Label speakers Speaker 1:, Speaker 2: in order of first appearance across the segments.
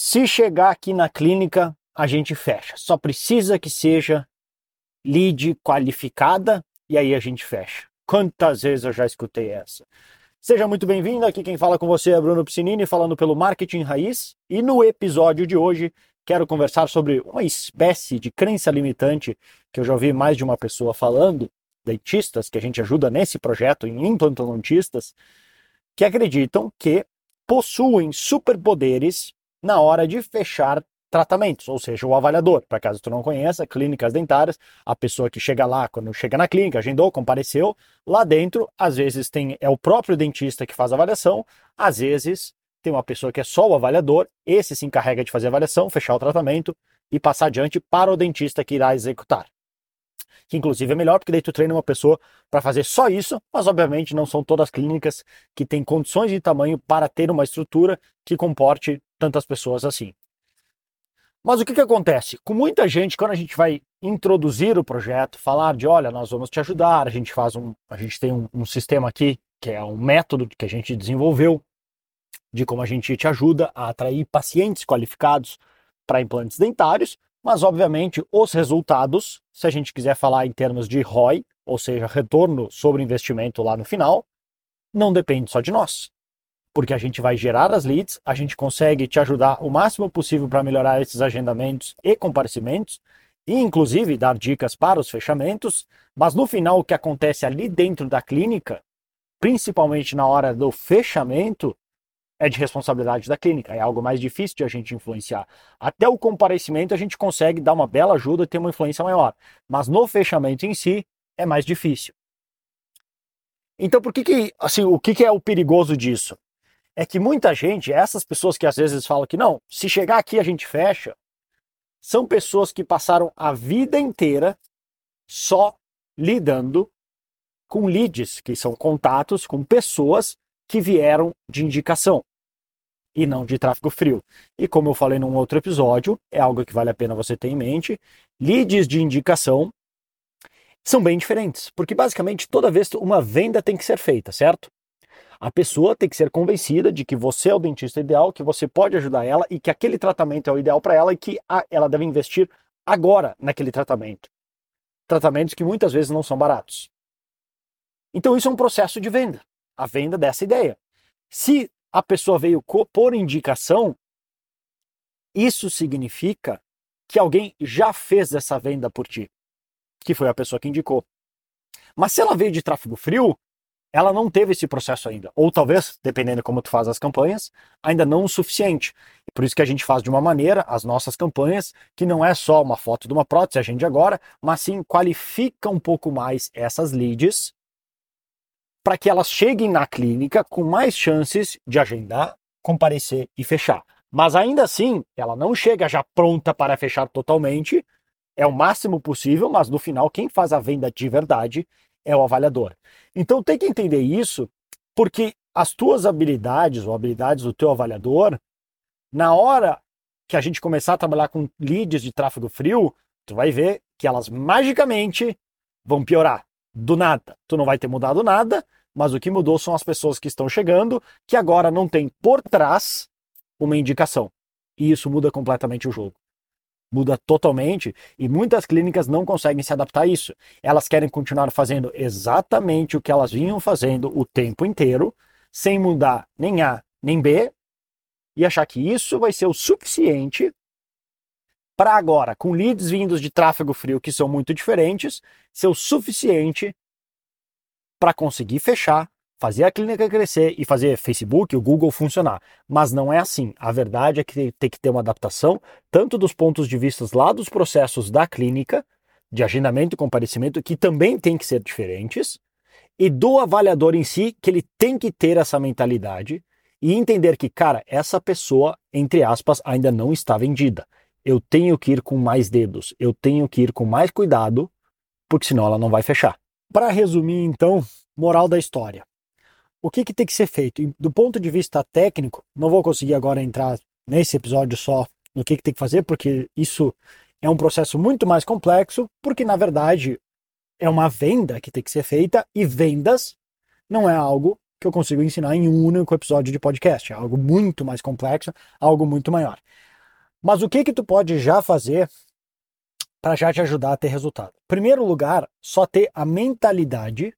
Speaker 1: Se chegar aqui na clínica, a gente fecha. Só precisa que seja lead qualificada e aí a gente fecha. Quantas vezes eu já escutei essa? Seja muito bem-vindo. Aqui quem fala com você é Bruno Piscinini, falando pelo Marketing Raiz. E no episódio de hoje quero conversar sobre uma espécie de crença limitante que eu já ouvi mais de uma pessoa falando, dentistas que a gente ajuda nesse projeto em implantodontistas, que acreditam que possuem superpoderes na hora de fechar tratamentos, ou seja, o avaliador. Para caso tu não conheça, clínicas dentárias, a pessoa que chega lá, quando chega na clínica, agendou, compareceu, lá dentro, às vezes tem é o próprio dentista que faz a avaliação, às vezes tem uma pessoa que é só o avaliador, esse se encarrega de fazer a avaliação, fechar o tratamento e passar adiante para o dentista que irá executar que inclusive é melhor porque daí tu treina uma pessoa para fazer só isso, mas obviamente não são todas as clínicas que têm condições de tamanho para ter uma estrutura que comporte tantas pessoas assim. Mas o que, que acontece? Com muita gente, quando a gente vai introduzir o projeto, falar de olha, nós vamos te ajudar, a gente faz um. A gente tem um, um sistema aqui, que é um método que a gente desenvolveu de como a gente te ajuda a atrair pacientes qualificados para implantes dentários. Mas, obviamente, os resultados, se a gente quiser falar em termos de ROI, ou seja, retorno sobre investimento lá no final, não depende só de nós. Porque a gente vai gerar as leads, a gente consegue te ajudar o máximo possível para melhorar esses agendamentos e comparecimentos, e inclusive dar dicas para os fechamentos, mas no final o que acontece ali dentro da clínica, principalmente na hora do fechamento, é de responsabilidade da clínica, é algo mais difícil de a gente influenciar. Até o comparecimento a gente consegue dar uma bela ajuda e ter uma influência maior, mas no fechamento em si é mais difícil. Então, por que que, assim, o que que é o perigoso disso? É que muita gente, essas pessoas que às vezes falam que não, se chegar aqui a gente fecha, são pessoas que passaram a vida inteira só lidando com leads, que são contatos com pessoas que vieram de indicação e não de tráfego frio. E como eu falei num outro episódio, é algo que vale a pena você ter em mente, leads de indicação são bem diferentes, porque basicamente toda vez uma venda tem que ser feita, certo? A pessoa tem que ser convencida de que você é o dentista ideal, que você pode ajudar ela e que aquele tratamento é o ideal para ela e que ela deve investir agora naquele tratamento. Tratamentos que muitas vezes não são baratos. Então isso é um processo de venda a venda dessa ideia. Se a pessoa veio por indicação, isso significa que alguém já fez essa venda por ti, que foi a pessoa que indicou. Mas se ela veio de tráfego frio, ela não teve esse processo ainda. Ou talvez, dependendo de como tu faz as campanhas, ainda não o suficiente. Por isso que a gente faz de uma maneira as nossas campanhas, que não é só uma foto de uma prótese, a gente agora, mas sim qualifica um pouco mais essas leads para que elas cheguem na clínica com mais chances de agendar, comparecer e fechar. Mas ainda assim, ela não chega já pronta para fechar totalmente, é o máximo possível, mas no final quem faz a venda de verdade é o avaliador. Então tem que entender isso, porque as tuas habilidades ou habilidades do teu avaliador, na hora que a gente começar a trabalhar com leads de tráfego frio, tu vai ver que elas magicamente vão piorar do nada. Tu não vai ter mudado nada, mas o que mudou são as pessoas que estão chegando, que agora não tem por trás uma indicação. E isso muda completamente o jogo. Muda totalmente e muitas clínicas não conseguem se adaptar a isso. Elas querem continuar fazendo exatamente o que elas vinham fazendo o tempo inteiro, sem mudar nem A nem B, e achar que isso vai ser o suficiente para agora, com leads vindos de tráfego frio que são muito diferentes, ser o suficiente para conseguir fechar, fazer a clínica crescer e fazer Facebook, o Google funcionar. Mas não é assim. A verdade é que tem que ter uma adaptação, tanto dos pontos de vista lá dos processos da clínica, de agendamento e comparecimento, que também tem que ser diferentes, e do avaliador em si, que ele tem que ter essa mentalidade e entender que, cara, essa pessoa, entre aspas, ainda não está vendida. Eu tenho que ir com mais dedos, eu tenho que ir com mais cuidado, porque senão ela não vai fechar. Para resumir, então, moral da história. O que, que tem que ser feito? Do ponto de vista técnico, não vou conseguir agora entrar nesse episódio só no que, que tem que fazer, porque isso é um processo muito mais complexo, porque na verdade é uma venda que tem que ser feita e vendas não é algo que eu consigo ensinar em um único episódio de podcast, é algo muito mais complexo, algo muito maior. Mas o que que tu pode já fazer para já te ajudar a ter resultado? Primeiro lugar, só ter a mentalidade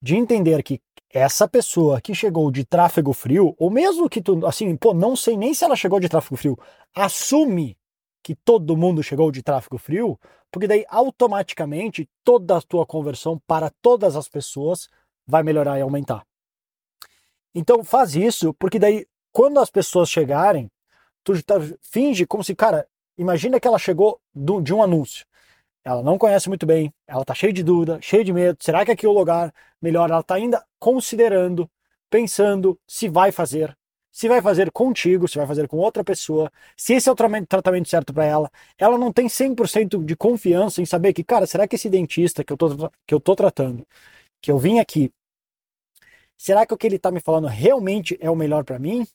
Speaker 1: de entender que essa pessoa que chegou de tráfego frio, ou mesmo que tu, assim, pô, não sei nem se ela chegou de tráfego frio, assume que todo mundo chegou de tráfego frio, porque daí automaticamente toda a tua conversão para todas as pessoas vai melhorar e aumentar. Então faz isso, porque daí quando as pessoas chegarem, tu tá, finge como se, cara, imagina que ela chegou do, de um anúncio. Ela não conhece muito bem, ela tá cheia de dúvida, cheia de medo. Será que aqui é o lugar melhor? Ela tá ainda considerando, pensando se vai fazer, se vai fazer contigo, se vai fazer com outra pessoa, se esse é o tratamento certo para ela. Ela não tem 100% de confiança em saber que, cara, será que esse dentista que eu tô, tratando, que eu vim aqui, será que o que ele tá me falando realmente é o melhor para mim?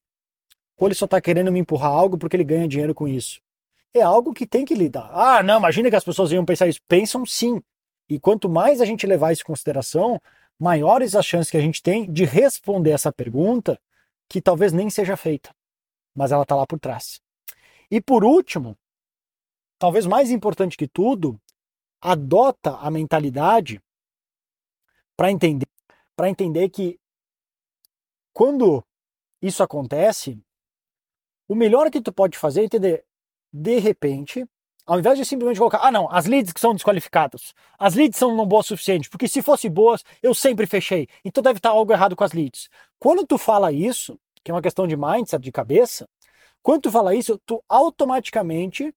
Speaker 1: Ou ele só tá querendo me empurrar algo porque ele ganha dinheiro com isso? É algo que tem que lidar. Ah, não, imagina que as pessoas iam pensar isso. Pensam sim. E quanto mais a gente levar isso em consideração, maiores as chances que a gente tem de responder essa pergunta que talvez nem seja feita, mas ela está lá por trás. E por último, talvez mais importante que tudo, adota a mentalidade para entender, para entender que quando isso acontece, o melhor que tu pode fazer é entender, de repente, ao invés de simplesmente colocar, ah não, as leads que são desqualificadas, as leads são não boas o suficiente, porque se fossem boas, eu sempre fechei, então deve estar algo errado com as leads. Quando tu fala isso, que é uma questão de mindset, de cabeça, quando tu fala isso, tu automaticamente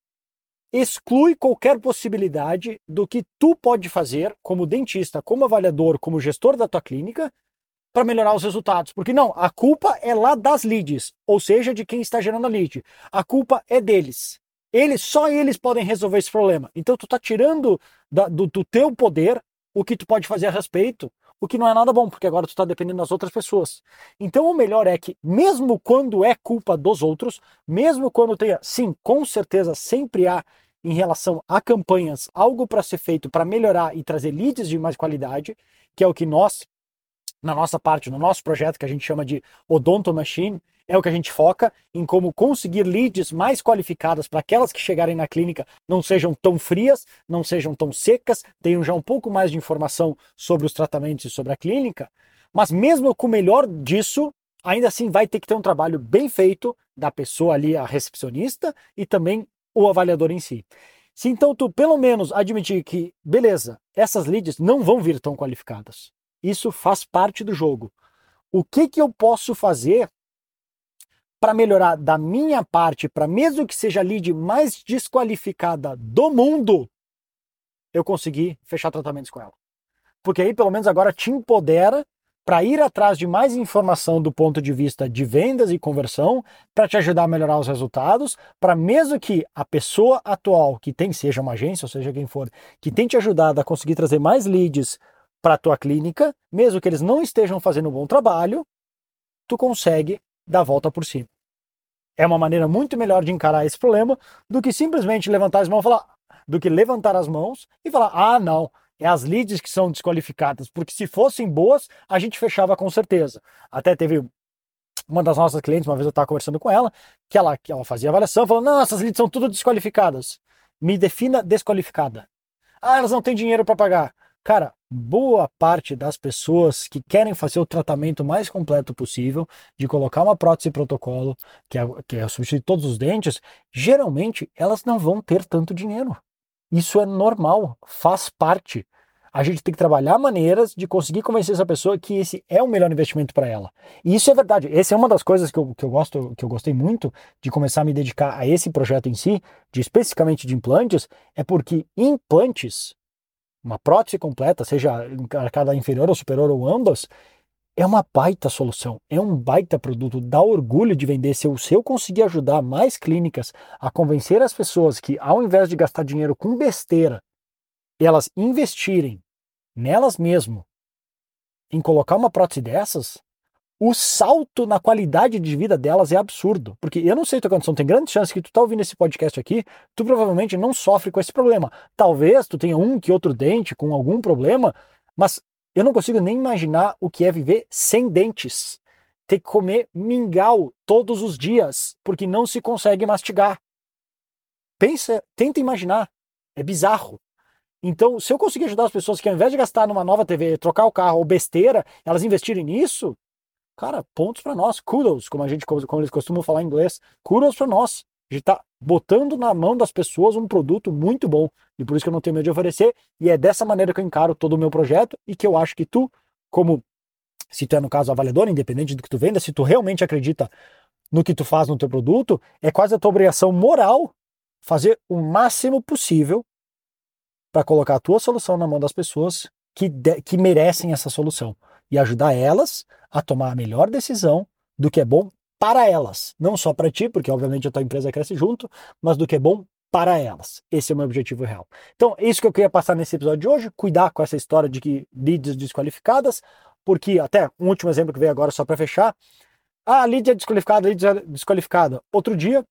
Speaker 1: exclui qualquer possibilidade do que tu pode fazer como dentista, como avaliador, como gestor da tua clínica para melhorar os resultados. Porque não, a culpa é lá das leads, ou seja, de quem está gerando a lead. A culpa é deles. Eles, só eles podem resolver esse problema. Então tu tá tirando da, do, do teu poder o que tu pode fazer a respeito, o que não é nada bom, porque agora tu está dependendo das outras pessoas. Então o melhor é que, mesmo quando é culpa dos outros, mesmo quando tenha, sim, com certeza sempre há em relação a campanhas algo para ser feito para melhorar e trazer leads de mais qualidade, que é o que nós, na nossa parte, no nosso projeto que a gente chama de Odonto Machine, é o que a gente foca em como conseguir leads mais qualificadas para aquelas que chegarem na clínica não sejam tão frias, não sejam tão secas, tenham já um pouco mais de informação sobre os tratamentos e sobre a clínica. Mas mesmo com o melhor disso, ainda assim vai ter que ter um trabalho bem feito da pessoa ali, a recepcionista, e também o avaliador em si. Se então tu pelo menos admitir que, beleza, essas leads não vão vir tão qualificadas. Isso faz parte do jogo. O que, que eu posso fazer para melhorar da minha parte, para mesmo que seja a lead mais desqualificada do mundo, eu conseguir fechar tratamentos com ela. Porque aí pelo menos agora te empodera para ir atrás de mais informação do ponto de vista de vendas e conversão, para te ajudar a melhorar os resultados, para mesmo que a pessoa atual que tem, seja uma agência, ou seja quem for, que tem te ajudado a conseguir trazer mais leads para a tua clínica, mesmo que eles não estejam fazendo um bom trabalho, tu consegue dar a volta por cima. É uma maneira muito melhor de encarar esse problema do que simplesmente levantar as mãos e falar, do que levantar as mãos e falar: "Ah, não, é as leads que são desqualificadas, porque se fossem boas, a gente fechava com certeza". Até teve uma das nossas clientes, uma vez eu estava conversando com ela, que ela, que ela fazia avaliação, falou: "Não, essas leads são tudo desqualificadas". Me defina desqualificada. Ah, elas não têm dinheiro para pagar. Cara, boa parte das pessoas que querem fazer o tratamento mais completo possível, de colocar uma prótese protocolo, que é, que é substituir todos os dentes, geralmente elas não vão ter tanto dinheiro. Isso é normal, faz parte. A gente tem que trabalhar maneiras de conseguir convencer essa pessoa que esse é o melhor investimento para ela. E isso é verdade. Essa é uma das coisas que eu, que eu gosto, que eu gostei muito de começar a me dedicar a esse projeto em si, de especificamente de implantes, é porque implantes uma prótese completa, seja cada inferior ou superior ou ambas, é uma baita solução, é um baita produto, dá orgulho de vender. Se eu, se eu conseguir ajudar mais clínicas a convencer as pessoas que, ao invés de gastar dinheiro com besteira, elas investirem nelas mesmo, em colocar uma prótese dessas, o salto na qualidade de vida delas é absurdo. Porque eu não sei tua condição, tem grande chance que tu tá ouvindo esse podcast aqui, tu provavelmente não sofre com esse problema. Talvez tu tenha um que outro dente com algum problema, mas eu não consigo nem imaginar o que é viver sem dentes. Ter que comer mingau todos os dias, porque não se consegue mastigar. pensa, tenta imaginar. É bizarro. Então, se eu conseguir ajudar as pessoas que ao invés de gastar numa nova TV, trocar o carro ou besteira, elas investirem nisso, cara, pontos para nós, kudos, como a gente como eles costumam falar em inglês, kudos para nós. A gente tá botando na mão das pessoas um produto muito bom e por isso que eu não tenho medo de oferecer e é dessa maneira que eu encaro todo o meu projeto e que eu acho que tu, como se tu é no caso avaliador, independente do que tu venda, se tu realmente acredita no que tu faz no teu produto, é quase a tua obrigação moral fazer o máximo possível para colocar a tua solução na mão das pessoas que, de, que merecem essa solução e ajudar elas a tomar a melhor decisão do que é bom para elas, não só para ti, porque obviamente a tua empresa cresce junto, mas do que é bom para elas. Esse é o meu objetivo real. Então, é isso que eu queria passar nesse episódio de hoje, cuidar com essa história de que leads desqualificadas, porque até um último exemplo que veio agora só para fechar, ah, lead é desqualificada, lead é desqualificada. Outro dia,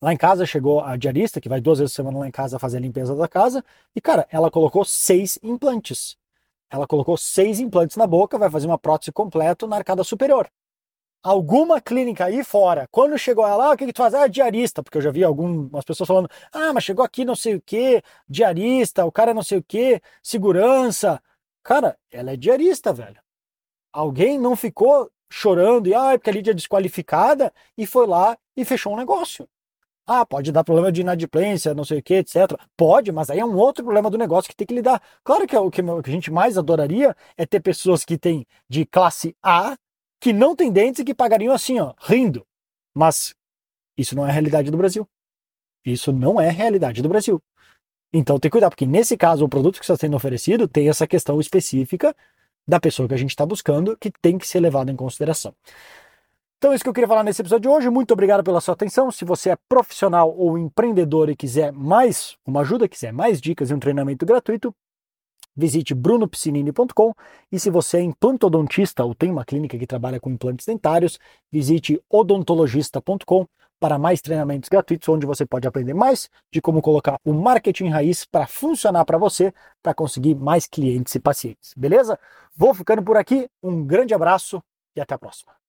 Speaker 1: lá em casa chegou a diarista, que vai duas vezes por semana lá em casa fazer a limpeza da casa, e cara, ela colocou seis implantes. Ela colocou seis implantes na boca, vai fazer uma prótese completa na arcada superior. Alguma clínica aí fora, quando chegou ela, ah, o que, que tu faz? Ah, diarista, porque eu já vi algumas pessoas falando, ah, mas chegou aqui não sei o que, diarista, o cara não sei o que, segurança. Cara, ela é diarista, velho. Alguém não ficou chorando e, ah, porque a Lídia é desqualificada e foi lá e fechou um negócio. Ah, pode dar problema de inadimplência, não sei o que, etc. Pode, mas aí é um outro problema do negócio que tem que lidar. Claro que é o que a gente mais adoraria é ter pessoas que têm de classe A, que não têm dentes e que pagariam assim, ó, rindo. Mas isso não é a realidade do Brasil. Isso não é a realidade do Brasil. Então tem que cuidar, porque nesse caso o produto que está sendo oferecido tem essa questão específica da pessoa que a gente está buscando que tem que ser levado em consideração. Então é isso que eu queria falar nesse episódio de hoje. Muito obrigado pela sua atenção. Se você é profissional ou empreendedor e quiser mais uma ajuda, quiser mais dicas e um treinamento gratuito, visite brunopiscinini.com e se você é implantodontista ou tem uma clínica que trabalha com implantes dentários, visite odontologista.com para mais treinamentos gratuitos onde você pode aprender mais de como colocar o marketing raiz para funcionar para você, para conseguir mais clientes e pacientes. Beleza? Vou ficando por aqui. Um grande abraço e até a próxima.